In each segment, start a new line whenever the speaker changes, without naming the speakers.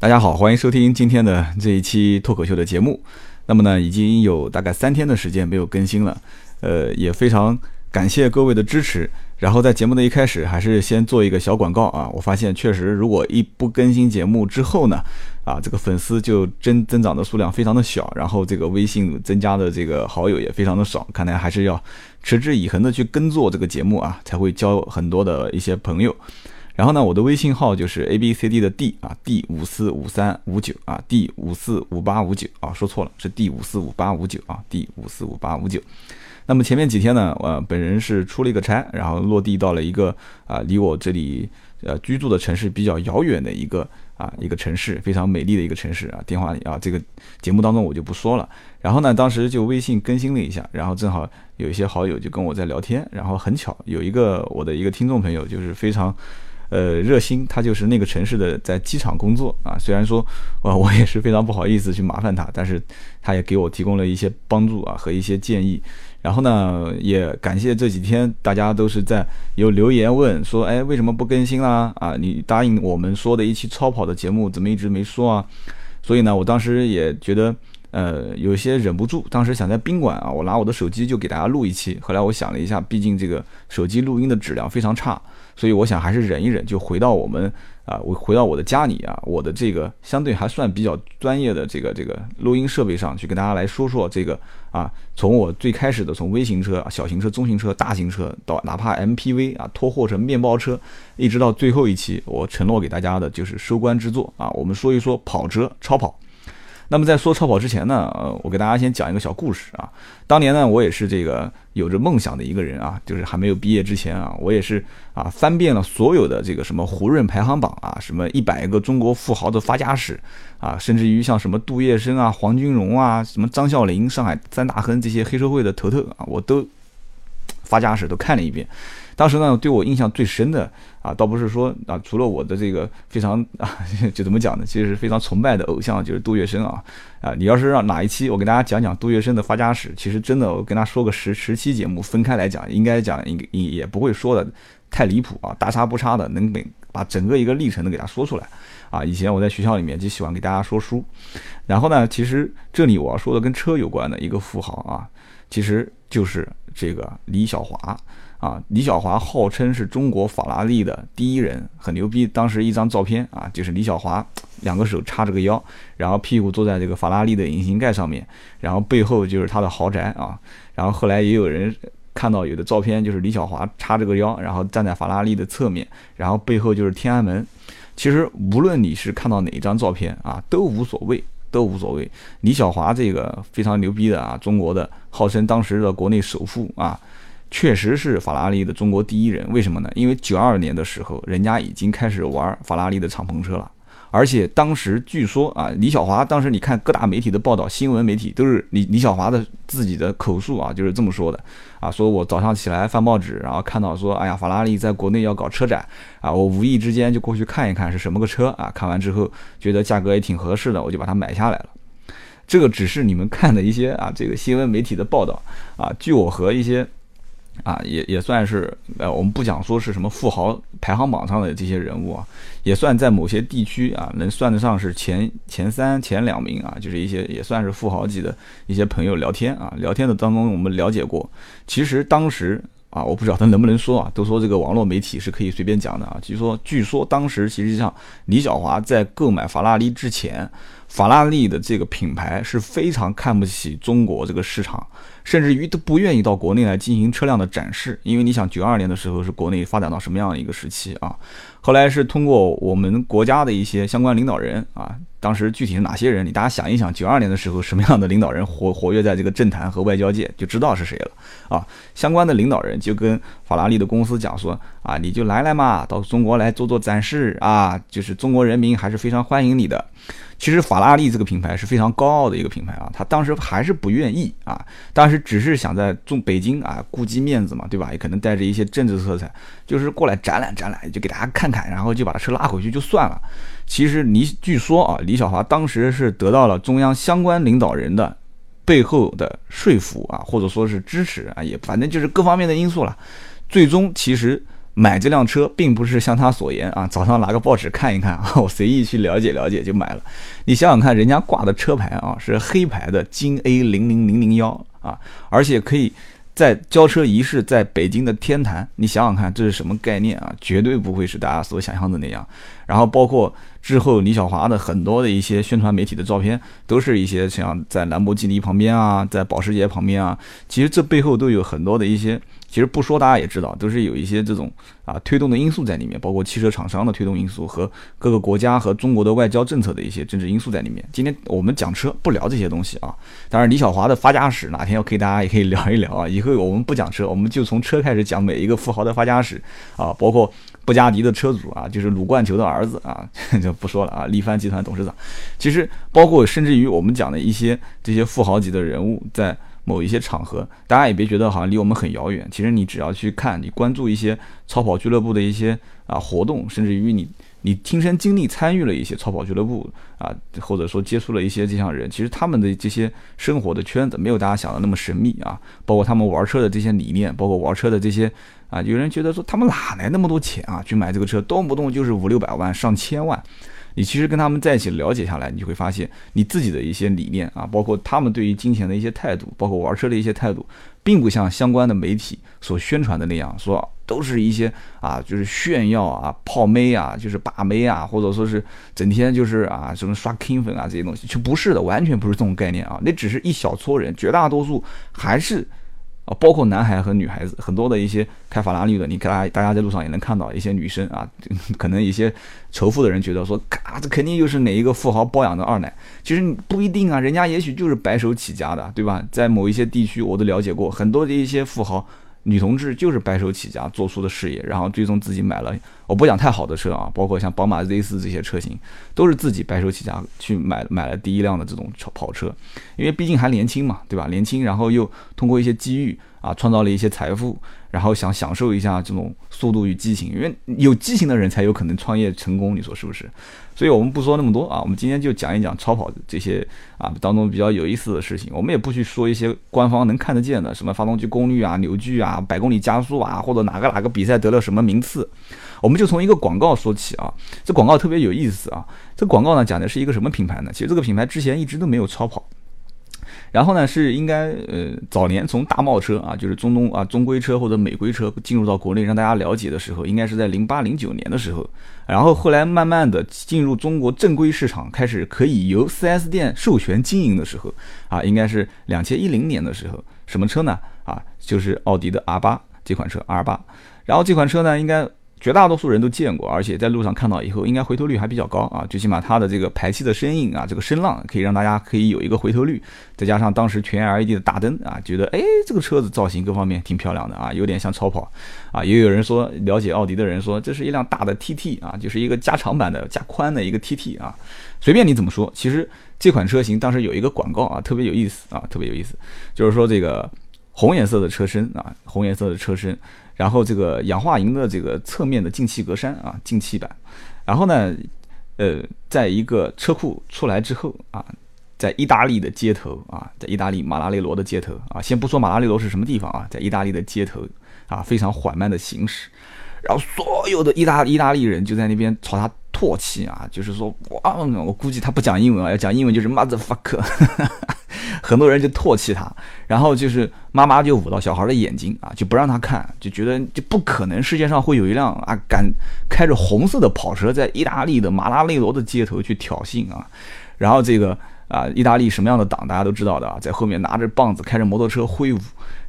大家好，欢迎收听今天的这一期脱口秀的节目。那么呢，已经有大概三天的时间没有更新了，呃，也非常感谢各位的支持。然后在节目的一开始，还是先做一个小广告啊。我发现确实，如果一不更新节目之后呢，啊，这个粉丝就增增长的数量非常的小，然后这个微信增加的这个好友也非常的少。看来还是要持之以恒的去耕作这个节目啊，才会交很多的一些朋友。然后呢，我的微信号就是 A B C D 的 D 啊，D 五四五三五九啊，D 五四五八五九啊，说错了，是 D 五四五八五九啊，D 五四五八五九。那么前面几天呢，呃，本人是出了一个差，然后落地到了一个啊，离我这里呃居住的城市比较遥远的一个啊一个城市，非常美丽的一个城市啊。电话里啊，这个节目当中我就不说了。然后呢，当时就微信更新了一下，然后正好有一些好友就跟我在聊天，然后很巧有一个我的一个听众朋友就是非常。呃，热心，他就是那个城市的，在机场工作啊。虽然说，啊，我也是非常不好意思去麻烦他，但是他也给我提供了一些帮助啊和一些建议。然后呢，也感谢这几天大家都是在有留言问说，哎，为什么不更新啦？啊，你答应我们说的一期超跑的节目，怎么一直没说啊？所以呢，我当时也觉得，呃，有些忍不住，当时想在宾馆啊，我拿我的手机就给大家录一期。后来我想了一下，毕竟这个手机录音的质量非常差。所以我想还是忍一忍，就回到我们啊，我回到我的家里啊，我的这个相对还算比较专业的这个这个录音设备上去跟大家来说说这个啊，从我最开始的从微型车、小型车、中型车、大型车到哪怕 MPV 啊，拖货成面包车，一直到最后一期，我承诺给大家的就是收官之作啊，我们说一说跑车超跑。那么在说超跑之前呢，呃，我给大家先讲一个小故事啊。当年呢，我也是这个有着梦想的一个人啊，就是还没有毕业之前啊，我也是啊翻遍了所有的这个什么胡润排行榜啊，什么一百个中国富豪的发家史啊，甚至于像什么杜月笙啊、黄金荣啊、什么张啸林、上海三大亨这些黑社会的头头啊，我都发家史都看了一遍。当时呢，对我印象最深的啊，倒不是说啊，除了我的这个非常 啊，就怎么讲呢？其实是非常崇拜的偶像就是杜月笙啊啊！你要是让哪一期我给大家讲讲杜月笙的发家史，其实真的我跟他说个十十期节目分开来讲，应该讲应也也不会说的太离谱啊，大差不差的，能给把整个一个历程都给他说出来啊。以前我在学校里面就喜欢给大家说书，然后呢，其实这里我要说的跟车有关的一个富豪啊，其实就是这个李小华。啊，李小华号称是中国法拉利的第一人，很牛逼。当时一张照片啊，就是李小华两个手叉着个腰，然后屁股坐在这个法拉利的引擎盖上面，然后背后就是他的豪宅啊。然后后来也有人看到有的照片，就是李小华叉着个腰，然后站在法拉利的侧面，然后背后就是天安门。其实无论你是看到哪一张照片啊，都无所谓，都无所谓。李小华这个非常牛逼的啊，中国的号称当时的国内首富啊。确实是法拉利的中国第一人，为什么呢？因为九二年的时候，人家已经开始玩法拉利的敞篷车了，而且当时据说啊，李小华当时你看各大媒体的报道，新闻媒体都是李李小华的自己的口述啊，就是这么说的啊，说我早上起来翻报纸，然后看到说，哎呀，法拉利在国内要搞车展啊，我无意之间就过去看一看是什么个车啊，看完之后觉得价格也挺合适的，我就把它买下来了。这个只是你们看的一些啊，这个新闻媒体的报道啊，据我和一些。啊，也也算是，呃，我们不讲说是什么富豪排行榜上的这些人物啊，也算在某些地区啊，能算得上是前前三、前两名啊，就是一些也算是富豪级的一些朋友聊天啊，聊天的当中我们了解过，其实当时啊，我不知道他能不能说啊，都说这个网络媒体是可以随便讲的啊，据说据说当时其实上李小华在购买法拉利之前。法拉利的这个品牌是非常看不起中国这个市场，甚至于都不愿意到国内来进行车辆的展示，因为你想，九二年的时候是国内发展到什么样的一个时期啊？后来是通过我们国家的一些相关领导人啊，当时具体是哪些人？你大家想一想，九二年的时候什么样的领导人活活跃在这个政坛和外交界，就知道是谁了啊？相关的领导人就跟法拉利的公司讲说啊，你就来来嘛，到中国来做做展示啊，就是中国人民还是非常欢迎你的。其实法拉利这个品牌是非常高傲的一个品牌啊，他当时还是不愿意啊，当时只是想在中北京啊顾及面子嘛，对吧？也可能带着一些政治色彩，就是过来展览展览，就给大家看看，然后就把车拉回去就算了。其实李据说啊，李小华当时是得到了中央相关领导人的背后的说服啊，或者说是支持啊，也反正就是各方面的因素了，最终其实。买这辆车并不是像他所言啊，早上拿个报纸看一看 啊，我随意去了解了解就买了。你想想看，人家挂的车牌啊是黑牌的金 A 零零零零幺啊，而且可以。在交车仪式，在北京的天坛，你想想看，这是什么概念啊？绝对不会是大家所想象的那样。然后包括之后李小华的很多的一些宣传媒体的照片，都是一些像在兰博基尼旁边啊，在保时捷旁边啊，其实这背后都有很多的一些。其实不说，大家也知道，都是有一些这种啊推动的因素在里面，包括汽车厂商的推动因素和各个国家和中国的外交政策的一些政治因素在里面。今天我们讲车，不聊这些东西啊。当然，李小华的发家史，哪天要可以大家也可以聊一聊啊。以后我们不讲车，我们就从车开始讲每一个富豪的发家史啊，包括布加迪的车主啊，就是鲁冠球的儿子啊，就不说了啊。力帆集团董事长，其实包括甚至于我们讲的一些这些富豪级的人物在。某一些场合，大家也别觉得好像离我们很遥远。其实你只要去看，你关注一些超跑俱乐部的一些啊活动，甚至于你你亲身经历参与了一些超跑俱乐部啊，或者说接触了一些这项人，其实他们的这些生活的圈子没有大家想的那么神秘啊。包括他们玩车的这些理念，包括玩车的这些啊，有人觉得说他们哪来那么多钱啊，去买这个车，动不动就是五六百万、上千万。你其实跟他们在一起了解下来，你就会发现你自己的一些理念啊，包括他们对于金钱的一些态度，包括玩车的一些态度，并不像相关的媒体所宣传的那样，说都是一些啊，就是炫耀啊、泡妹啊、就是把妹啊，或者说是整天就是啊什么刷 king 粉啊这些东西，就不是的，完全不是这种概念啊，那只是一小撮人，绝大多数还是。啊，包括男孩和女孩子，很多的一些开法拉利的，你看大家在路上也能看到一些女生啊，可能一些仇富的人觉得说，啊，这肯定又是哪一个富豪包养的二奶，其实不一定啊，人家也许就是白手起家的，对吧？在某一些地区，我都了解过很多的一些富豪。女同志就是白手起家做出的事业，然后最终自己买了，我不讲太好的车啊，包括像宝马 Z 四这些车型，都是自己白手起家去买买了第一辆的这种跑跑车，因为毕竟还年轻嘛，对吧？年轻，然后又通过一些机遇啊，创造了一些财富。然后想享受一下这种速度与激情，因为有激情的人才有可能创业成功，你说是不是？所以我们不说那么多啊，我们今天就讲一讲超跑这些啊当中比较有意思的事情。我们也不去说一些官方能看得见的，什么发动机功率啊、扭矩啊、百公里加速啊，或者哪个哪个比赛得了什么名次，我们就从一个广告说起啊。这广告特别有意思啊，这广告呢讲的是一个什么品牌呢？其实这个品牌之前一直都没有超跑。然后呢，是应该呃早年从大贸车啊，就是中东啊中规车或者美规车进入到国内让大家了解的时候，应该是在零八零九年的时候。然后后来慢慢的进入中国正规市场，开始可以由 4S 店授权经营的时候，啊，应该是两千一零年的时候。什么车呢？啊，就是奥迪的 R 八这款车 R 八。然后这款车呢，应该。绝大多数人都见过，而且在路上看到以后，应该回头率还比较高啊。最起码它的这个排气的声音啊，这个声浪可以让大家可以有一个回头率。再加上当时全 LED 的大灯啊，觉得哎，这个车子造型各方面挺漂亮的啊，有点像超跑啊。也有人说，了解奥迪的人说，这是一辆大的 TT 啊，就是一个加长版的、加宽的一个 TT 啊。随便你怎么说，其实这款车型当时有一个广告啊，特别有意思啊，特别有意思，就是说这个红颜色的车身啊，红颜色的车身。然后这个氧化银的这个侧面的进气格栅啊，进气板，然后呢，呃，在一个车库出来之后啊，在意大利的街头啊，在意大利马拉雷罗的街头啊，先不说马拉雷罗是什么地方啊，在意大利的街头啊，非常缓慢的行驶，然后所有的意大意大利人就在那边朝他唾弃啊，就是说哇，我估计他不讲英文啊，要讲英文就是 motherfucker。很多人就唾弃他，然后就是妈妈就捂到小孩的眼睛啊，就不让他看，就觉得就不可能世界上会有一辆啊敢开着红色的跑车在意大利的马拉内罗的街头去挑衅啊，然后这个啊意大利什么样的党大家都知道的啊，在后面拿着棒子开着摩托车挥舞，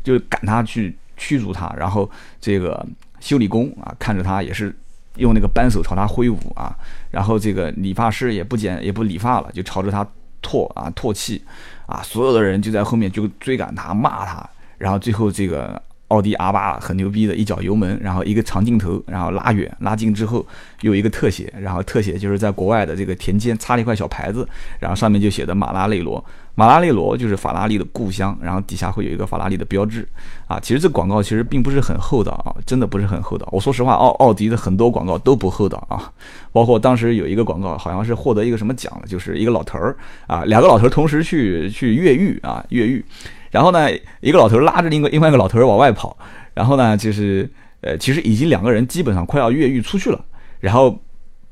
就赶他去驱逐他，然后这个修理工啊看着他也是用那个扳手朝他挥舞啊，然后这个理发师也不剪也不理发了，就朝着他唾啊唾弃。啊，所有的人就在后面就追赶他，骂他，然后最后这个奥迪 R 八很牛逼的一脚油门，然后一个长镜头，然后拉远拉近之后有一个特写，然后特写就是在国外的这个田间插了一块小牌子，然后上面就写的马拉内罗。马拉内罗就是法拉利的故乡，然后底下会有一个法拉利的标志，啊，其实这广告其实并不是很厚道啊，真的不是很厚道。我说实话，奥奥迪的很多广告都不厚道啊，包括当时有一个广告，好像是获得一个什么奖了，就是一个老头儿啊，两个老头儿同时去去越狱啊，越狱，然后呢，一个老头拉着另一个另外一个老头儿往外跑，然后呢，就是呃，其实已经两个人基本上快要越狱出去了，然后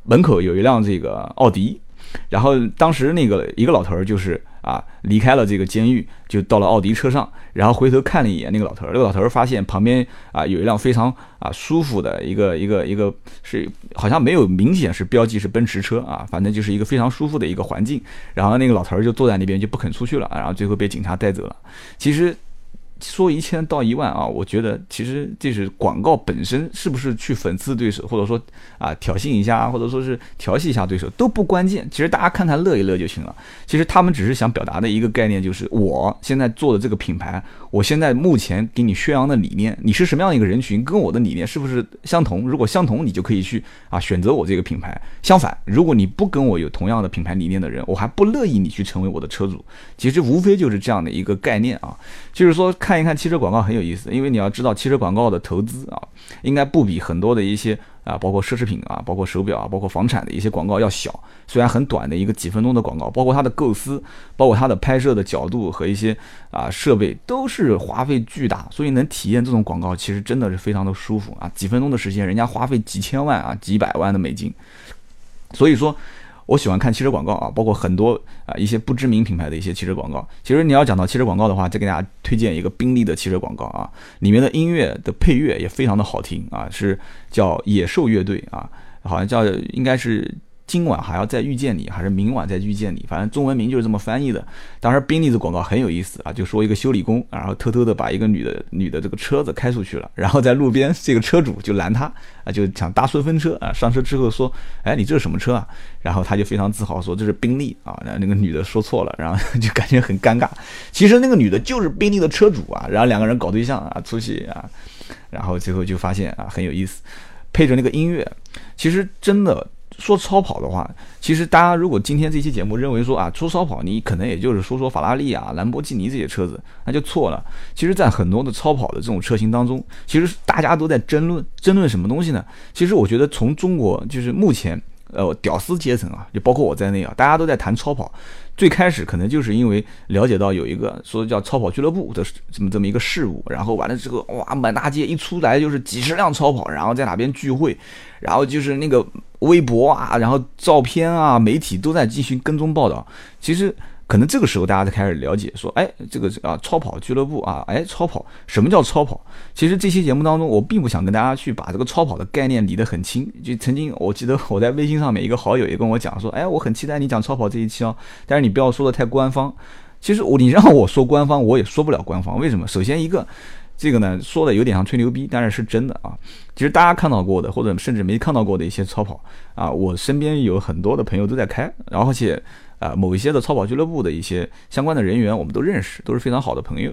门口有一辆这个奥迪，然后当时那个一个老头儿就是啊离开了这个监狱，就到了奥迪车上，然后回头看了一眼那个老头儿，那个老头儿发现旁边啊有一辆非常啊舒服的一个一个一个是好像没有明显是标记是奔驰车啊，反正就是一个非常舒服的一个环境，然后那个老头儿就坐在那边就不肯出去了，然后最后被警察带走了。其实。说一千到一万啊，我觉得其实这是广告本身是不是去讽刺对手，或者说啊挑衅一下，或者说是调戏一下对手都不关键。其实大家看看乐一乐就行了。其实他们只是想表达的一个概念就是，我现在做的这个品牌，我现在目前给你宣扬的理念，你是什么样一个人群，跟我的理念是不是相同？如果相同，你就可以去啊选择我这个品牌。相反，如果你不跟我有同样的品牌理念的人，我还不乐意你去成为我的车主。其实无非就是这样的一个概念啊，就是说。看一看汽车广告很有意思，因为你要知道汽车广告的投资啊，应该不比很多的一些啊，包括奢侈品啊，包括手表啊，包括房产的一些广告要小。虽然很短的一个几分钟的广告，包括它的构思，包括它的拍摄的角度和一些啊设备都是花费巨大，所以能体验这种广告其实真的是非常的舒服啊。几分钟的时间，人家花费几千万啊，几百万的美金，所以说。我喜欢看汽车广告啊，包括很多啊一些不知名品牌的一些汽车广告。其实你要讲到汽车广告的话，再给大家推荐一个宾利的汽车广告啊，里面的音乐的配乐也非常的好听啊，是叫野兽乐队啊，好像叫应该是。今晚还要再遇见你，还是明晚再遇见你？反正中文名就是这么翻译的。当时宾利的广告很有意思啊，就说一个修理工，然后偷偷的把一个女的女的这个车子开出去了，然后在路边这个车主就拦他啊，就想搭顺风车啊。上车之后说：“哎，你这是什么车啊？”然后他就非常自豪说：“这是宾利啊。”然后那个女的说错了，然后就感觉很尴尬。其实那个女的就是宾利的车主啊。然后两个人搞对象啊，出去啊，然后最后就发现啊很有意思，配着那个音乐，其实真的。说超跑的话，其实大家如果今天这期节目认为说啊，说超跑你可能也就是说说法拉利啊、兰博基尼这些车子，那就错了。其实，在很多的超跑的这种车型当中，其实大家都在争论，争论什么东西呢？其实我觉得从中国就是目前呃屌丝阶层啊，就包括我在内啊，大家都在谈超跑。最开始可能就是因为了解到有一个说叫超跑俱乐部的这么这么一个事物，然后完了之后哇，满大街一出来就是几十辆超跑，然后在哪边聚会，然后就是那个。微博啊，然后照片啊，媒体都在进行跟踪报道。其实可能这个时候大家才开始了解，说，哎，这个啊，超跑俱乐部啊，哎，超跑，什么叫超跑？其实这期节目当中，我并不想跟大家去把这个超跑的概念理得很清。就曾经我记得我在微信上面一个好友也跟我讲说，哎，我很期待你讲超跑这一期哦，但是你不要说的太官方。其实我你让我说官方，我也说不了官方。为什么？首先一个。这个呢，说的有点像吹牛逼，但是是真的啊。其实大家看到过的，或者甚至没看到过的一些超跑啊，我身边有很多的朋友都在开，然后且啊，某一些的超跑俱乐部的一些相关的人员，我们都认识，都是非常好的朋友。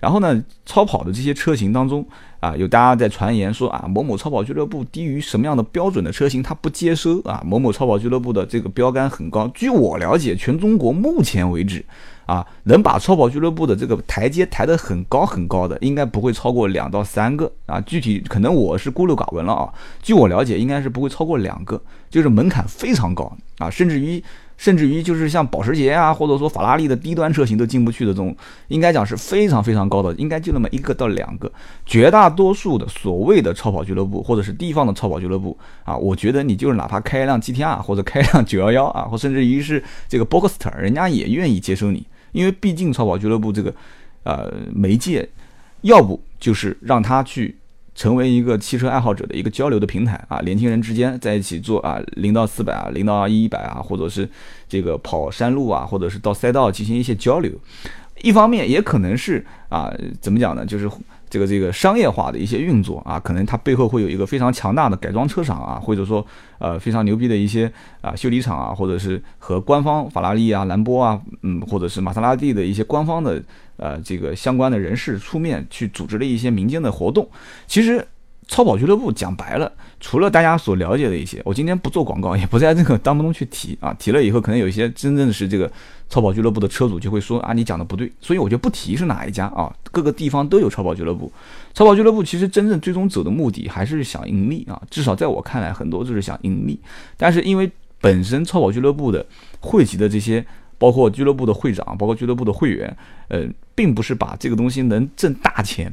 然后呢，超跑的这些车型当中啊，有大家在传言说啊，某某超跑俱乐部低于什么样的标准的车型，它不接收啊。某某超跑俱乐部的这个标杆很高。据我了解，全中国目前为止。啊，能把超跑俱乐部的这个台阶抬得很高很高的，应该不会超过两到三个啊。具体可能我是孤陋寡闻了啊。据我了解，应该是不会超过两个，就是门槛非常高啊，甚至于甚至于就是像保时捷啊，或者说法拉利的低端车型都进不去的这种，应该讲是非常非常高的，应该就那么一个到两个。绝大多数的所谓的超跑俱乐部或者是地方的超跑俱乐部啊，我觉得你就是哪怕开一辆 GTR 或者开一辆911啊，或甚至于是这个 Boxster，人家也愿意接收你。因为毕竟超跑俱乐部这个，呃，媒介，要不就是让他去成为一个汽车爱好者的一个交流的平台啊，年轻人之间在一起做啊，零到四百啊，零到一百啊，或者是这个跑山路啊，或者是到赛道进行一些交流。一方面也可能是啊，怎么讲呢？就是。这个这个商业化的一些运作啊，可能它背后会有一个非常强大的改装车厂啊，或者说呃非常牛逼的一些啊修理厂啊，或者是和官方法拉利啊、兰博啊，嗯，或者是玛莎拉蒂的一些官方的呃这个相关的人士出面去组织了一些民间的活动。其实超跑俱乐部讲白了。除了大家所了解的一些，我今天不做广告，也不在这个当中去提啊。提了以后，可能有一些真正是这个超跑俱乐部的车主就会说啊，你讲的不对，所以我就不提是哪一家啊。各个地方都有超跑俱乐部，超跑俱乐部其实真正最终走的目的还是想盈利啊。至少在我看来，很多就是想盈利。但是因为本身超跑俱乐部的汇集的这些，包括俱乐部的会长，包括俱乐部的会员，呃，并不是把这个东西能挣大钱。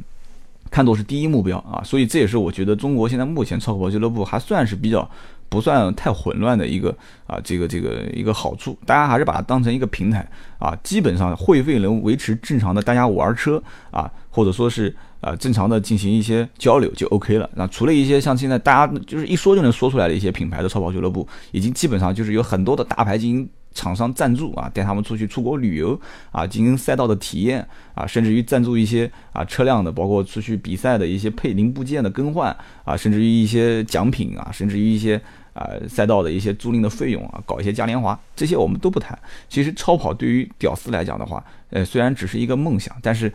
看作是第一目标啊。所以这也是我觉得中国现在目前超跑俱乐部还算是比较。不算太混乱的一个啊，这个这个一个好处，大家还是把它当成一个平台啊，基本上会费能维持正常的大家玩车啊，或者说是啊正常的进行一些交流就 OK 了。那除了一些像现在大家就是一说就能说出来的一些品牌的超跑俱乐部，已经基本上就是有很多的大牌进行厂商赞助啊，带他们出去出国旅游啊，进行赛道的体验啊，甚至于赞助一些啊车辆的，包括出去比赛的一些配零部件的更换啊，甚至于一些奖品啊，甚至于一些。啊，赛道的一些租赁的费用啊，搞一些嘉年华，这些我们都不谈。其实超跑对于屌丝来讲的话，呃，虽然只是一个梦想，但是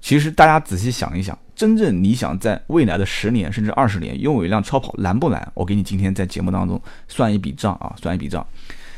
其实大家仔细想一想，真正你想在未来的十年甚至二十年拥有一辆超跑难不难？我给你今天在节目当中算一笔账啊，算一笔账。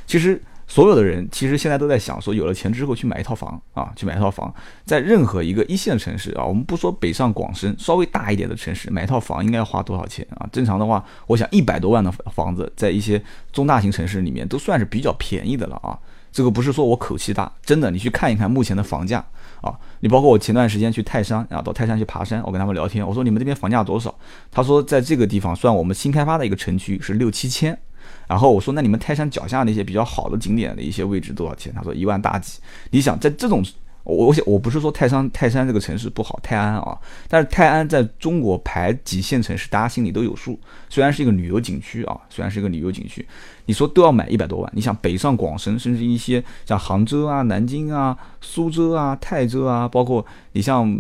其实。所有的人其实现在都在想，说有了钱之后去买一套房啊，去买一套房，在任何一个一线城市啊，我们不说北上广深，稍微大一点的城市买一套房应该要花多少钱啊？正常的话，我想一百多万的房子，在一些中大型城市里面都算是比较便宜的了啊。这个不是说我口气大，真的，你去看一看目前的房价啊。你包括我前段时间去泰山啊，到泰山去爬山，我跟他们聊天，我说你们这边房价多少？他说在这个地方算我们新开发的一个城区是六七千。然后我说，那你们泰山脚下那些比较好的景点的一些位置多少钱？他说一万大几。你想在这种，我我想我不是说泰山泰山这个城市不好，泰安啊，但是泰安在中国排几线城市，大家心里都有数。虽然是一个旅游景区啊，虽然是一个旅游景区，你说都要买一百多万。你想北上广深，甚至一些像杭州啊、南京啊、苏州啊、泰州啊，包括你像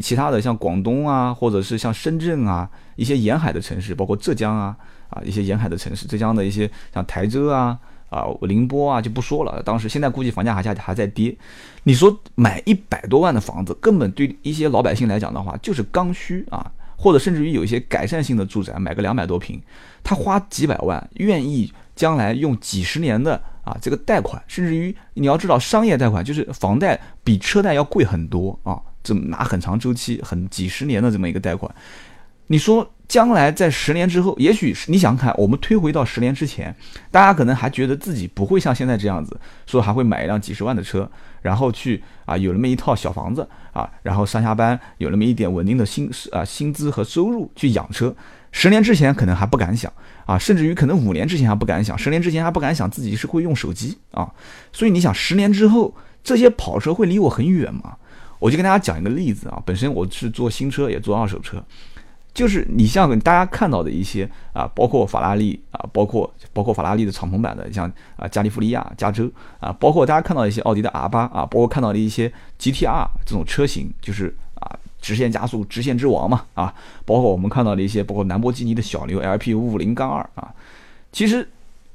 其他的像广东啊，或者是像深圳啊，一些沿海的城市，包括浙江啊。啊，一些沿海的城市，浙江的一些像台州啊、啊宁波啊就不说了。当时现在估计房价还下还在跌。你说买一百多万的房子，根本对一些老百姓来讲的话，就是刚需啊，或者甚至于有一些改善性的住宅，买个两百多平，他花几百万，愿意将来用几十年的啊这个贷款，甚至于你要知道，商业贷款就是房贷比车贷要贵很多啊，这拿很长周期、很几十年的这么一个贷款，你说？将来在十年之后，也许你想看，我们推回到十年之前，大家可能还觉得自己不会像现在这样子，说还会买一辆几十万的车，然后去啊有那么一套小房子啊，然后上下班有那么一点稳定的薪啊薪资和收入去养车。十年之前可能还不敢想啊，甚至于可能五年之前还不敢想，十年之前还不敢想自己是会用手机啊。所以你想，十年之后这些跑车会离我很远吗？我就跟大家讲一个例子啊，本身我是做新车也做二手车。就是你像大家看到的一些啊，包括法拉利啊，包括包括法拉利的敞篷版的，像啊加利福尼亚、加州啊，包括大家看到一些奥迪的 R 八啊，包括看到的一些 GTR 这种车型，就是啊直线加速、直线之王嘛啊，包括我们看到的一些，包括兰博基尼的小牛 LP 五五零杠二啊，其实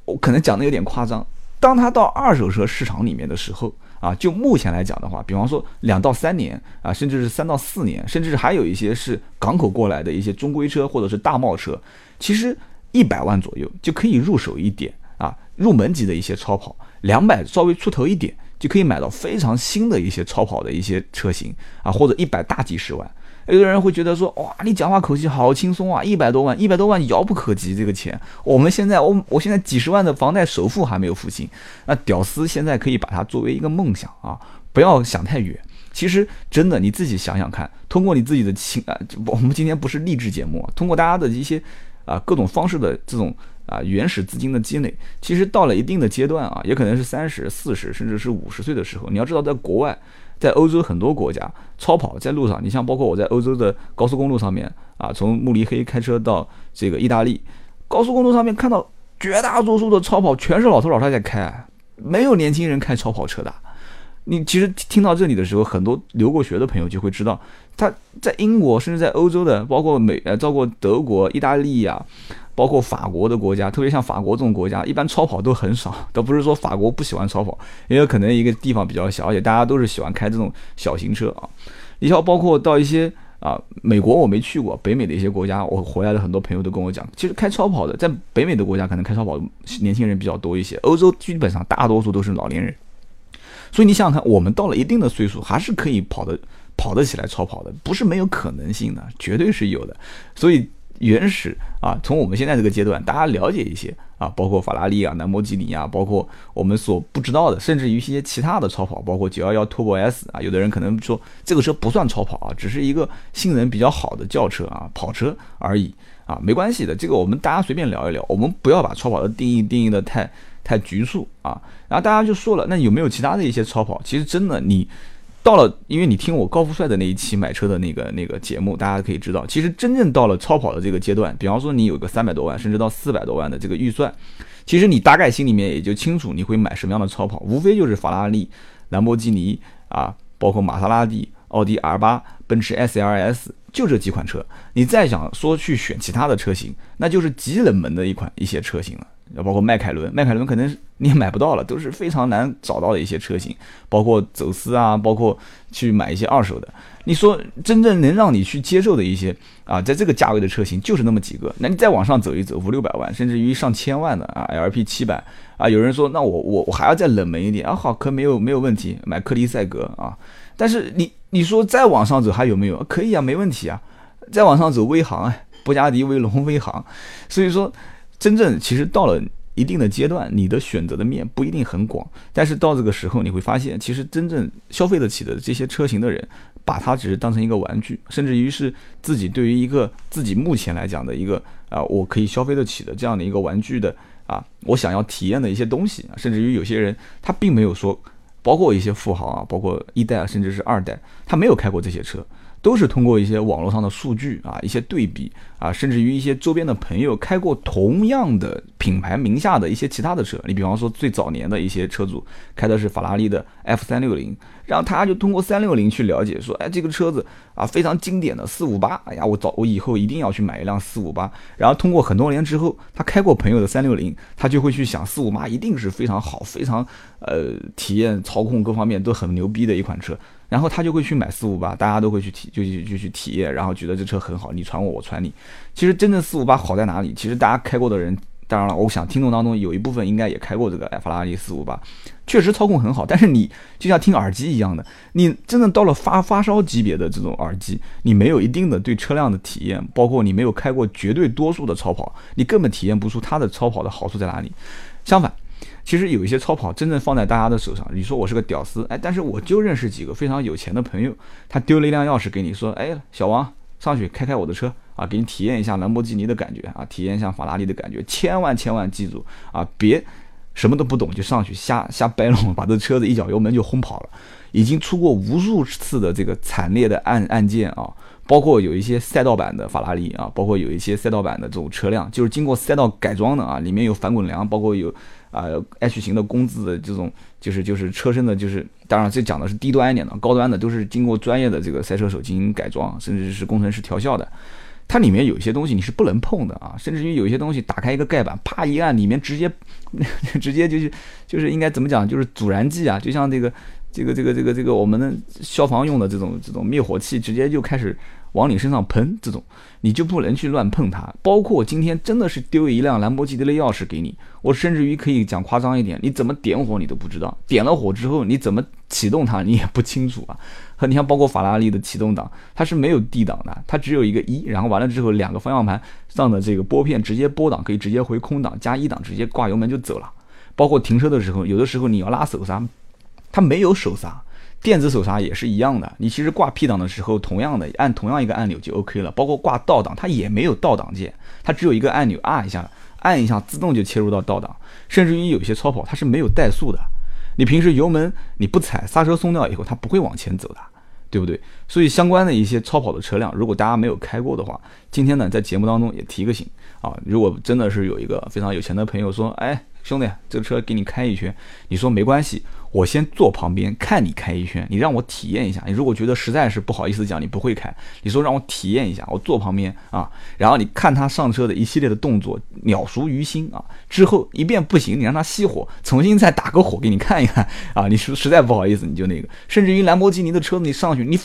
我可能讲的有点夸张，当它到二手车市场里面的时候。啊，就目前来讲的话，比方说两到三年啊，甚至是三到四年，甚至还有一些是港口过来的一些中规车或者是大贸车，其实一百万左右就可以入手一点啊，入门级的一些超跑，两百稍微出头一点就可以买到非常新的一些超跑的一些车型啊，或者一百大几十万。有的人会觉得说，哇，你讲话口气好轻松啊，一百多万，一百多万遥不可及这个钱。我们现在，我我现在几十万的房贷首付还没有付清，那屌丝现在可以把它作为一个梦想啊，不要想太远。其实真的你自己想想看，通过你自己的亲啊，我们今天不是励志节目，通过大家的一些啊各种方式的这种啊原始资金的积累，其实到了一定的阶段啊，也可能是三十四十甚至是五十岁的时候，你要知道在国外。在欧洲很多国家，超跑在路上，你像包括我在欧洲的高速公路上面啊，从慕尼黑开车到这个意大利，高速公路上面看到绝大多数的超跑全是老头老太太开，没有年轻人开超跑车的。你其实听到这里的时候，很多留过学的朋友就会知道，他在英国甚至在欧洲的，包括美呃，包括德国、意大利呀。包括法国的国家，特别像法国这种国家，一般超跑都很少。倒不是说法国不喜欢超跑，也有可能一个地方比较小，而且大家都是喜欢开这种小型车啊。你像包括到一些啊，美国我没去过，北美的一些国家，我回来的很多朋友都跟我讲，其实开超跑的，在北美的国家可能开超跑年轻人比较多一些，欧洲基本上大多数都是老年人。所以你想想看，我们到了一定的岁数，还是可以跑的跑得起来超跑的，不是没有可能性的，绝对是有的。所以。原始啊，从我们现在这个阶段，大家了解一些啊，包括法拉利啊、兰博基尼啊，包括我们所不知道的，甚至于一些其他的超跑，包括九幺幺 Turbo S 啊，有的人可能说这个车不算超跑啊，只是一个性能比较好的轿车啊、跑车而已啊，没关系的，这个我们大家随便聊一聊，我们不要把超跑的定义定义的太太局促啊。然后大家就说了，那有没有其他的一些超跑？其实真的你。到了，因为你听我高富帅的那一期买车的那个那个节目，大家可以知道，其实真正到了超跑的这个阶段，比方说你有个三百多万，甚至到四百多万的这个预算，其实你大概心里面也就清楚你会买什么样的超跑，无非就是法拉利、兰博基尼啊，包括玛莎拉蒂、奥迪 R 八、奔驰 S L S，就这几款车。你再想说去选其他的车型，那就是极冷门的一款一些车型了。要包括迈凯伦，迈凯伦可能你也买不到了，都是非常难找到的一些车型，包括走私啊，包括去买一些二手的。你说真正能让你去接受的一些啊，在这个价位的车型就是那么几个。那你再往上走一走，五六百万，甚至于上千万的啊，LP 七百啊，有人说那我我我还要再冷门一点啊，好，可没有没有问题，买克利赛格啊。但是你你说再往上走还有没有？可以啊，没问题啊。再往上走，威航啊，布加迪威龙，威航。所以说。真正其实到了一定的阶段，你的选择的面不一定很广，但是到这个时候，你会发现，其实真正消费得起的这些车型的人，把它只是当成一个玩具，甚至于是自己对于一个自己目前来讲的一个啊，我可以消费得起的这样的一个玩具的啊，我想要体验的一些东西，甚至于有些人他并没有说，包括一些富豪啊，包括一代，甚至是二代，他没有开过这些车。都是通过一些网络上的数据啊，一些对比啊，甚至于一些周边的朋友开过同样的品牌名下的一些其他的车。你比方说最早年的一些车主开的是法拉利的 F 三六零，然后他就通过三六零去了解说，哎，这个车子啊非常经典的四五八，哎呀，我早我以后一定要去买一辆四五八。然后通过很多年之后，他开过朋友的三六零，他就会去想四五八一定是非常好、非常呃体验、操控各方面都很牛逼的一款车。然后他就会去买四五八，大家都会去体，就去就去体验，然后觉得这车很好，你传我，我传你。其实真正四五八好在哪里？其实大家开过的人，当然了，我想听众当中有一部分应该也开过这个法拉利四五八，确实操控很好。但是你就像听耳机一样的，你真的到了发发烧级别的这种耳机，你没有一定的对车辆的体验，包括你没有开过绝对多数的超跑，你根本体验不出它的超跑的好处在哪里。相反。其实有一些超跑真正放在大家的手上，你说我是个屌丝，哎，但是我就认识几个非常有钱的朋友，他丢了一辆钥匙给你，说，哎，小王上去开开我的车啊，给你体验一下兰博基尼的感觉啊，体验一下法拉利的感觉，千万千万记住啊，别什么都不懂就上去瞎瞎掰弄，把这车子一脚油门就轰跑了，已经出过无数次的这个惨烈的案案件啊。包括有一些赛道版的法拉利啊，包括有一些赛道版的这种车辆，就是经过赛道改装的啊，里面有反滚梁，包括有啊 H 型的工字的这种，就是就是车身的，就是当然这讲的是低端一点的，高端的都是经过专业的这个赛车手进行改装，甚至是工程师调校的。它里面有一些东西你是不能碰的啊，甚至于有一些东西打开一个盖板，啪一按，里面直接 直接就是就是应该怎么讲，就是阻燃剂啊，就像这个这个这个这个这个我们的消防用的这种这种灭火器，直接就开始。往你身上喷，这种你就不能去乱碰它。包括今天真的是丢一辆兰博基尼的钥匙给你，我甚至于可以讲夸张一点，你怎么点火你都不知道，点了火之后你怎么启动它你也不清楚啊。和你像包括法拉利的启动档，它是没有 D 档的，它只有一个一，然后完了之后两个方向盘上的这个拨片直接拨档可以直接回空档，加一档直接挂油门就走了。包括停车的时候，有的时候你要拉手刹，它没有手刹。电子手刹也是一样的，你其实挂 P 档的时候，同样的按同样一个按钮就 OK 了。包括挂倒档，它也没有倒档键，它只有一个按钮，按一下，按一下自动就切入到倒档。甚至于有些超跑它是没有怠速的，你平时油门你不踩，刹车松掉以后它不会往前走的，对不对？所以相关的一些超跑的车辆，如果大家没有开过的话，今天呢在节目当中也提个醒啊，如果真的是有一个非常有钱的朋友说，哎。兄弟，这个车给你开一圈，你说没关系，我先坐旁边看你开一圈，你让我体验一下。你如果觉得实在是不好意思讲，你不会开，你说让我体验一下，我坐旁边啊，然后你看他上车的一系列的动作，鸟熟于心啊。之后一遍不行，你让他熄火，重新再打个火给你看一看啊。你实实在不好意思，你就那个，甚至于兰博基尼的车子你上去你。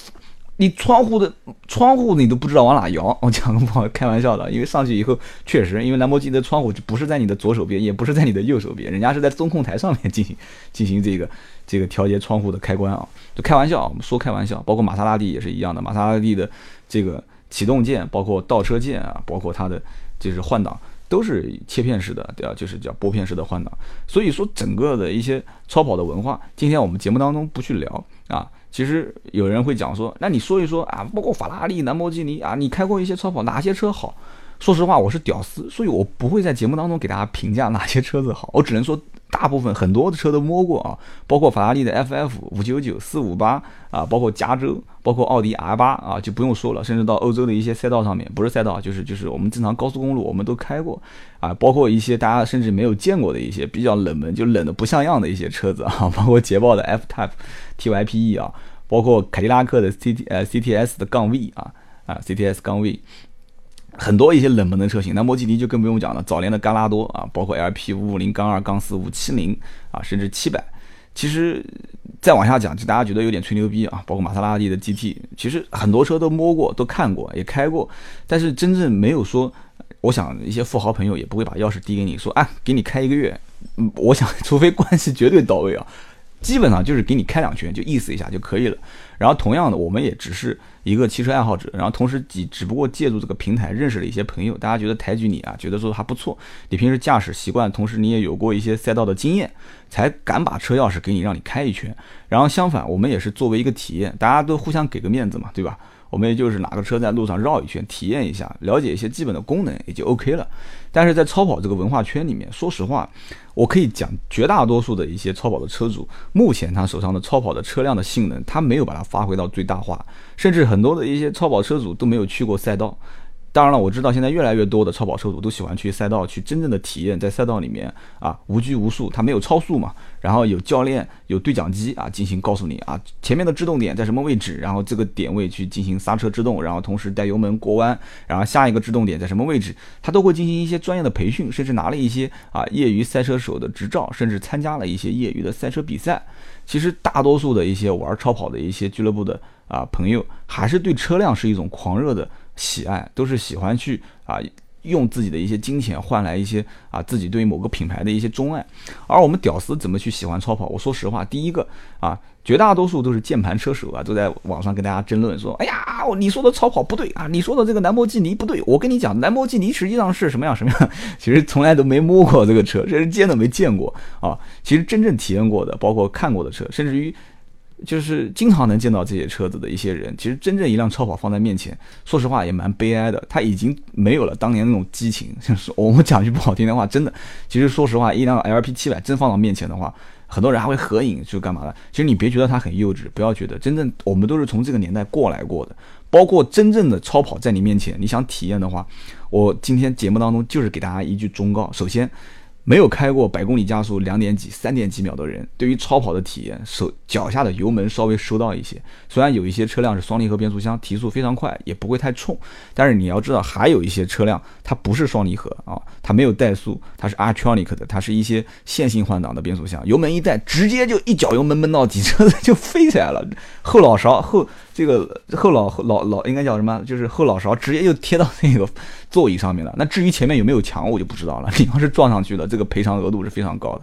你窗户的窗户你都不知道往哪摇，我讲个不好开玩笑的，因为上去以后确实，因为兰博基尼的窗户就不是在你的左手边，也不是在你的右手边，人家是在中控台上面进行进行这个这个调节窗户的开关啊，就开玩笑，我们说开玩笑，包括玛莎拉蒂也是一样的，玛莎拉蒂的这个启动键，包括倒车键啊，包括它的就是换挡。都是切片式的，对吧？就是叫拨片式的换挡。所以说，整个的一些超跑的文化，今天我们节目当中不去聊啊。其实有人会讲说，那你说一说啊，包括法拉利、兰博基尼啊，你开过一些超跑，哪些车好？说实话，我是屌丝，所以我不会在节目当中给大家评价哪些车子好，我只能说。大部分很多的车都摸过啊，包括法拉利的 FF 五九九四五八啊，包括加州，包括奥迪 R 八啊，就不用说了，甚至到欧洲的一些赛道上面，不是赛道就是就是我们正常高速公路我们都开过啊，包括一些大家甚至没有见过的一些比较冷门就冷的不像样的一些车子啊，包括捷豹的 F Type TYPE 啊，包括凯迪拉克的 CT 呃 CTS 的杠 V 啊啊 CTS 杠 V。很多一些冷门的车型，兰博基尼就更不用讲了。早年的嘎拉多啊，包括 LP 五五零杠二杠四五七零啊，甚至七百。其实再往下讲，就大家觉得有点吹牛逼啊。包括玛莎拉蒂的 GT，其实很多车都摸过，都看过，也开过，但是真正没有说。我想一些富豪朋友也不会把钥匙递给你，说啊，给你开一个月。嗯，我想 除非关系绝对到位啊。基本上就是给你开两圈，就意思一下就可以了。然后同样的，我们也只是一个汽车爱好者，然后同时只只不过借助这个平台认识了一些朋友，大家觉得抬举你啊，觉得说还不错，你平时驾驶习惯，同时你也有过一些赛道的经验，才敢把车钥匙给你，让你开一圈。然后相反，我们也是作为一个体验，大家都互相给个面子嘛，对吧？我们也就是拿个车在路上绕一圈，体验一下，了解一些基本的功能也就 OK 了。但是在超跑这个文化圈里面，说实话，我可以讲，绝大多数的一些超跑的车主，目前他手上的超跑的车辆的性能，他没有把它发挥到最大化，甚至很多的一些超跑车主都没有去过赛道。当然了，我知道现在越来越多的超跑车主都喜欢去赛道去真正的体验，在赛道里面啊无拘无束，它没有超速嘛，然后有教练有对讲机啊进行告诉你啊前面的制动点在什么位置，然后这个点位去进行刹车制动，然后同时带油门过弯，然后下一个制动点在什么位置，他都会进行一些专业的培训，甚至拿了一些啊业余赛车手的执照，甚至参加了一些业余的赛车比赛。其实大多数的一些玩超跑的一些俱乐部的啊朋友，还是对车辆是一种狂热的。喜爱都是喜欢去啊，用自己的一些金钱换来一些啊自己对于某个品牌的一些钟爱。而我们屌丝怎么去喜欢超跑？我说实话，第一个啊，绝大多数都是键盘车手啊，都在网上跟大家争论说：“哎呀，你说的超跑不对啊，你说的这个兰博基尼不对。”我跟你讲，兰博基尼实际上是什么样什么样？其实从来都没摸过这个车，甚至见都没见过啊。其实真正体验过的，包括看过的车，甚至于。就是经常能见到这些车子的一些人，其实真正一辆超跑放在面前，说实话也蛮悲哀的。他已经没有了当年那种激情。就是我们讲句不好听的话，真的，其实说实话，一辆 LP 七百真放到面前的话，很多人还会合影，就干嘛的？其实你别觉得它很幼稚，不要觉得，真正我们都是从这个年代过来过的。包括真正的超跑在你面前，你想体验的话，我今天节目当中就是给大家一句忠告：首先。没有开过百公里加速两点几、三点几秒的人，对于超跑的体验，手脚下的油门稍微收到一些。虽然有一些车辆是双离合变速箱，提速非常快，也不会太冲，但是你要知道，还有一些车辆它不是双离合啊，它没有怠速，它是 Artronic 的，它是一些线性换挡的变速箱，油门一带，直接就一脚油门闷到底，车 子就飞起来了，后脑勺后。这个后脑老老应该叫什么？就是后脑勺直接就贴到那个座椅上面了。那至于前面有没有墙，我就不知道了。你要是撞上去了，这个赔偿额度是非常高的。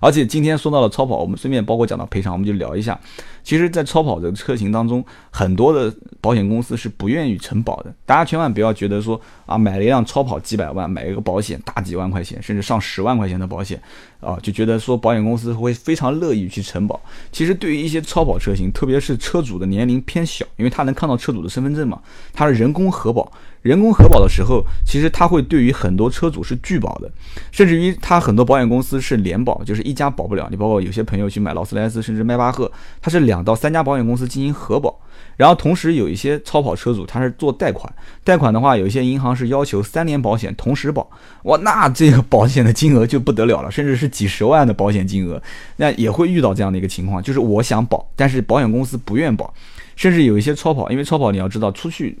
而且今天说到了超跑，我们顺便包括讲到赔偿，我们就聊一下。其实，在超跑的车型当中，很多的保险公司是不愿意承保的。大家千万不要觉得说啊，买了一辆超跑几百万，买一个保险大几万块钱，甚至上十万块钱的保险啊，就觉得说保险公司会非常乐意去承保。其实，对于一些超跑车型，特别是车主的年龄偏小，因为他能看到车主的身份证嘛，他是人工核保。人工核保的时候，其实他会对于很多车主是拒保的，甚至于他很多保险公司是联保，就是一家保不了。你包括有些朋友去买劳斯莱斯，甚至迈巴赫，他是两到三家保险公司进行核保。然后同时有一些超跑车主他是做贷款，贷款的话，有一些银行是要求三年保险同时保，哇，那这个保险的金额就不得了了，甚至是几十万的保险金额，那也会遇到这样的一个情况，就是我想保，但是保险公司不愿保，甚至有一些超跑，因为超跑你要知道出去。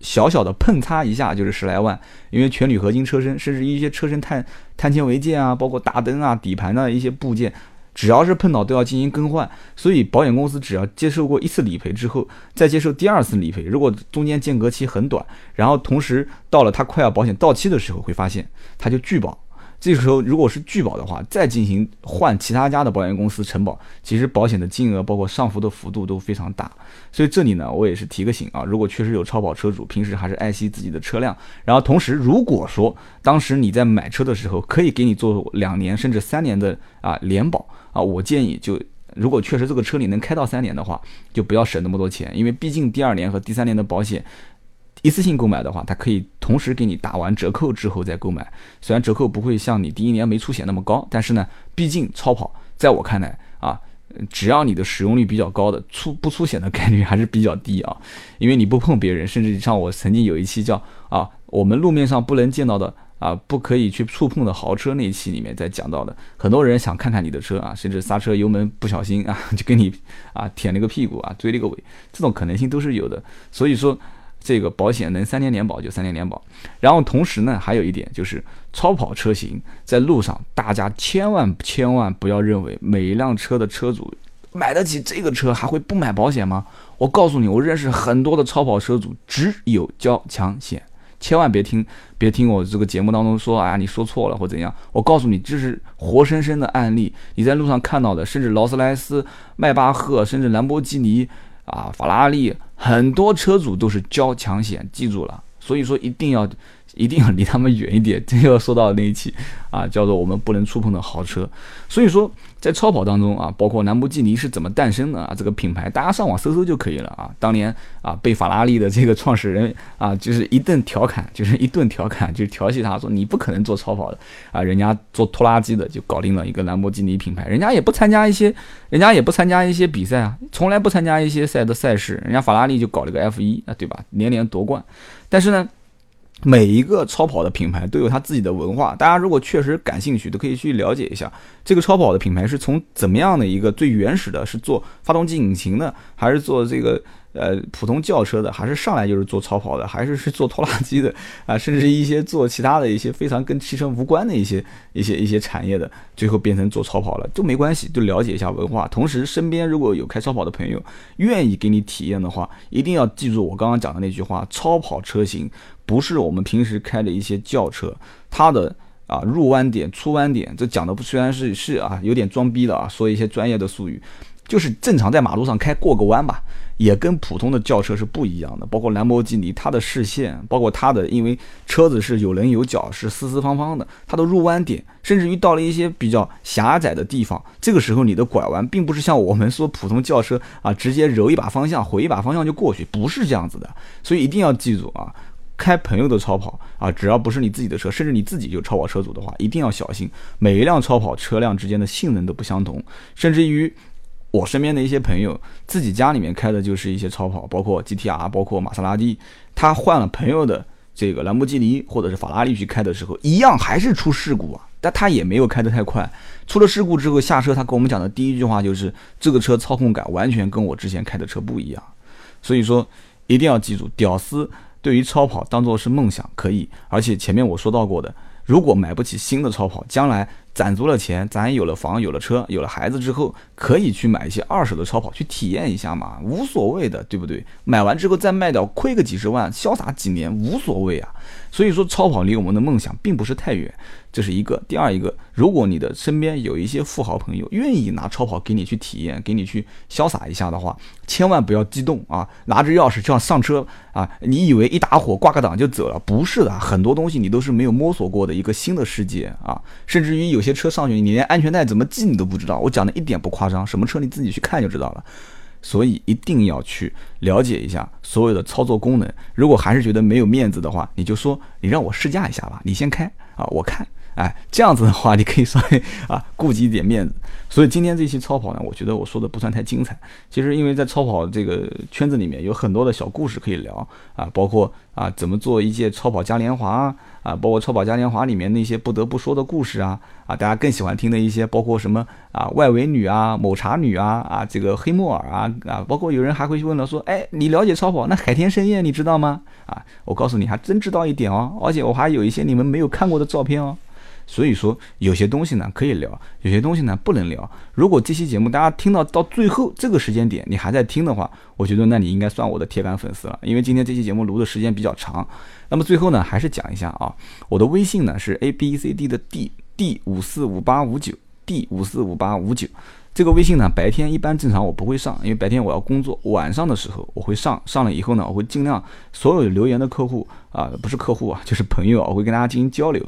小小的碰擦一下就是十来万，因为全铝合金车身，甚至一些车身碳碳纤维件啊，包括大灯啊、底盘的一些部件，只要是碰到都要进行更换。所以保险公司只要接受过一次理赔之后，再接受第二次理赔，如果中间间隔期很短，然后同时到了它快要保险到期的时候，会发现它就拒保。这个时候如果是拒保的话，再进行换其他家的保险公司承保，其实保险的金额包括上浮的幅度都非常大。所以这里呢，我也是提个醒啊，如果确实有超跑车主，平时还是爱惜自己的车辆。然后同时，如果说当时你在买车的时候可以给你做两年甚至三年的啊联保啊，我建议就如果确实这个车你能开到三年的话，就不要省那么多钱，因为毕竟第二年和第三年的保险。一次性购买的话，它可以同时给你打完折扣之后再购买。虽然折扣不会像你第一年没出险那么高，但是呢，毕竟超跑在我看来啊，只要你的使用率比较高的，出不出险的概率还是比较低啊。因为你不碰别人，甚至像我曾经有一期叫啊，我们路面上不能见到的啊，不可以去触碰的豪车那一期里面在讲到的，很多人想看看你的车啊，甚至刹车油门不小心啊，就给你啊舔了个屁股啊，追了个尾，这种可能性都是有的。所以说。这个保险能三年联保就三年联保，然后同时呢，还有一点就是超跑车型在路上，大家千万千万不要认为每一辆车的车主买得起这个车还会不买保险吗？我告诉你，我认识很多的超跑车主只有交强险，千万别听别听我这个节目当中说啊你说错了或怎样。我告诉你，这是活生生的案例，你在路上看到的，甚至劳斯莱斯、迈巴赫，甚至兰博基尼。啊，法拉利很多车主都是交强险，记住了，所以说一定要。一定要离他们远一点，这又说到那一期啊，叫做我们不能触碰的豪车。所以说，在超跑当中啊，包括兰博基尼是怎么诞生的啊？这个品牌大家上网搜搜就可以了啊。当年啊，被法拉利的这个创始人啊，就是一顿调侃，就是一顿调侃，就是调戏他说你不可能做超跑的啊，人家做拖拉机的就搞定了一个兰博基尼品牌，人家也不参加一些，人家也不参加一些比赛啊，从来不参加一些赛的赛事，人家法拉利就搞了个 F 一啊，对吧？年年夺冠，但是呢。每一个超跑的品牌都有它自己的文化，大家如果确实感兴趣，都可以去了解一下这个超跑的品牌是从怎么样的一个最原始的，是做发动机引擎的，还是做这个。呃，普通轿车的，还是上来就是做超跑的，还是是做拖拉机的啊，甚至一些做其他的一些非常跟汽车无关的一些一些一些产业的，最后变成做超跑了，都没关系，就了解一下文化。同时，身边如果有开超跑的朋友，愿意给你体验的话，一定要记住我刚刚讲的那句话：超跑车型不是我们平时开的一些轿车，它的啊入弯点、出弯点，这讲的不虽然是是啊有点装逼的啊，说一些专业的术语，就是正常在马路上开过个弯吧。也跟普通的轿车是不一样的，包括兰博基尼，它的视线，包括它的，因为车子是有棱有角，是四四方方的，它的入弯点，甚至于到了一些比较狭窄的地方，这个时候你的拐弯，并不是像我们说普通轿车啊，直接揉一把方向，回一把方向就过去，不是这样子的。所以一定要记住啊，开朋友的超跑啊，只要不是你自己的车，甚至你自己就超跑车主的话，一定要小心，每一辆超跑车辆之间的性能都不相同，甚至于。我身边的一些朋友，自己家里面开的就是一些超跑，包括 GTR，包括玛莎拉蒂。他换了朋友的这个兰博基尼或者是法拉利去开的时候，一样还是出事故啊。但他也没有开得太快。出了事故之后下车，他跟我们讲的第一句话就是：这个车操控感完全跟我之前开的车不一样。所以说，一定要记住，屌丝对于超跑当做是梦想可以，而且前面我说到过的，如果买不起新的超跑，将来。攒足了钱，咱有了房，有了车，有了孩子之后，可以去买一些二手的超跑去体验一下嘛，无所谓的，对不对？买完之后再卖掉，亏个几十万，潇洒几年无所谓啊。所以说，超跑离我们的梦想并不是太远，这是一个。第二一个，如果你的身边有一些富豪朋友愿意拿超跑给你去体验，给你去潇洒一下的话，千万不要激动啊，拿着钥匙就要上车啊，你以为一打火挂个档就走了？不是的，很多东西你都是没有摸索过的一个新的世界啊，甚至于有。些车上去，你连安全带怎么系你都不知道。我讲的一点不夸张，什么车你自己去看就知道了。所以一定要去了解一下所有的操作功能。如果还是觉得没有面子的话，你就说你让我试驾一下吧，你先开啊，我看。哎，这样子的话，你可以稍微啊顾及一点面子。所以今天这期超跑呢，我觉得我说的不算太精彩。其实因为在超跑这个圈子里面有很多的小故事可以聊啊，包括啊怎么做一届超跑嘉年华啊，包括超跑嘉年华里面那些不得不说的故事啊啊，大家更喜欢听的一些，包括什么啊外围女啊、抹茶女啊啊这个黑木耳啊啊，包括有人还会去问了说，哎，你了解超跑？那海天盛宴你知道吗？啊，我告诉你还真知道一点哦，而且我还有一些你们没有看过的照片哦。所以说，有些东西呢可以聊，有些东西呢不能聊。如果这期节目大家听到到最后这个时间点，你还在听的话，我觉得那你应该算我的铁杆粉丝了。因为今天这期节目录的时间比较长。那么最后呢，还是讲一下啊，我的微信呢是 a b c d 的 d D 五四五八五九 D 五四五八五九。这个微信呢，白天一般正常我不会上，因为白天我要工作。晚上的时候我会上，上了以后呢，我会尽量所有留言的客户啊，不是客户啊，就是朋友啊，我会跟大家进行交流。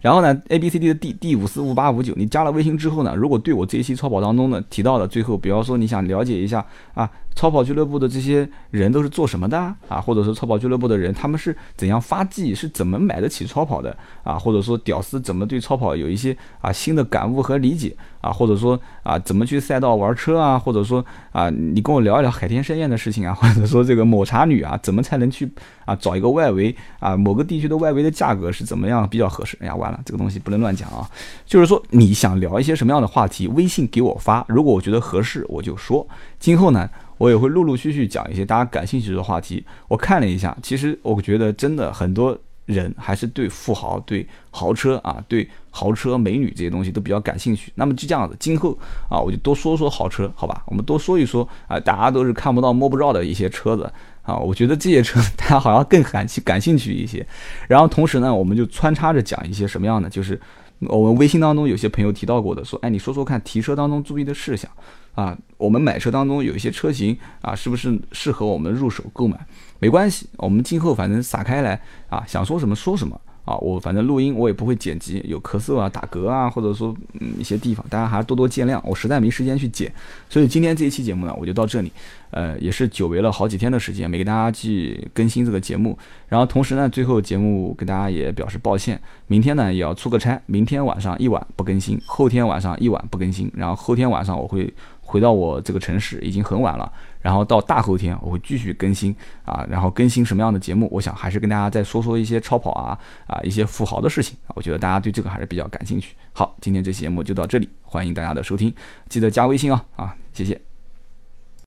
然后呢，A B C D 的 D D 五四五八五九，你加了微信之后呢，如果对我这一期超跑当中呢提到的最后，比方说你想了解一下啊。超跑俱乐部的这些人都是做什么的啊？或者说超跑俱乐部的人他们是怎样发迹，是怎么买得起超跑的啊？或者说屌丝怎么对超跑有一些啊新的感悟和理解啊？或者说啊怎么去赛道玩车啊？或者说啊你跟我聊一聊海天盛宴的事情啊？或者说这个抹茶女啊怎么才能去啊找一个外围啊某个地区的外围的价格是怎么样比较合适？哎呀完了这个东西不能乱讲啊！就是说你想聊一些什么样的话题，微信给我发，如果我觉得合适我就说。今后呢？我也会陆陆续续讲一些大家感兴趣的话题。我看了一下，其实我觉得真的很多人还是对富豪、对豪车啊、对豪车美女这些东西都比较感兴趣。那么就这样子，今后啊，我就多说说豪车，好吧？我们多说一说啊，大家都是看不到摸不着的一些车子啊。我觉得这些车 大家好像更感兴感兴趣一些。然后同时呢，我们就穿插着讲一些什么样的，就是我们微信当中有些朋友提到过的，说，哎，你说说看提车当中注意的事项。啊，我们买车当中有一些车型啊，是不是适合我们入手购买？没关系，我们今后反正撒开来啊，想说什么说什么。啊，我反正录音我也不会剪辑，有咳嗽啊、打嗝啊，或者说嗯一些地方，大家还是多多见谅。我实在没时间去剪，所以今天这一期节目呢，我就到这里。呃，也是久违了好几天的时间没给大家去更新这个节目。然后同时呢，最后节目跟大家也表示抱歉，明天呢也要出个差，明天晚上一晚不更新，后天晚上一晚不更新，然后后天晚上我会。回到我这个城市已经很晚了，然后到大后天我会继续更新啊，然后更新什么样的节目？我想还是跟大家再说说一些超跑啊啊一些富豪的事情，我觉得大家对这个还是比较感兴趣。好，今天这期节目就到这里，欢迎大家的收听，记得加微信啊啊，谢谢。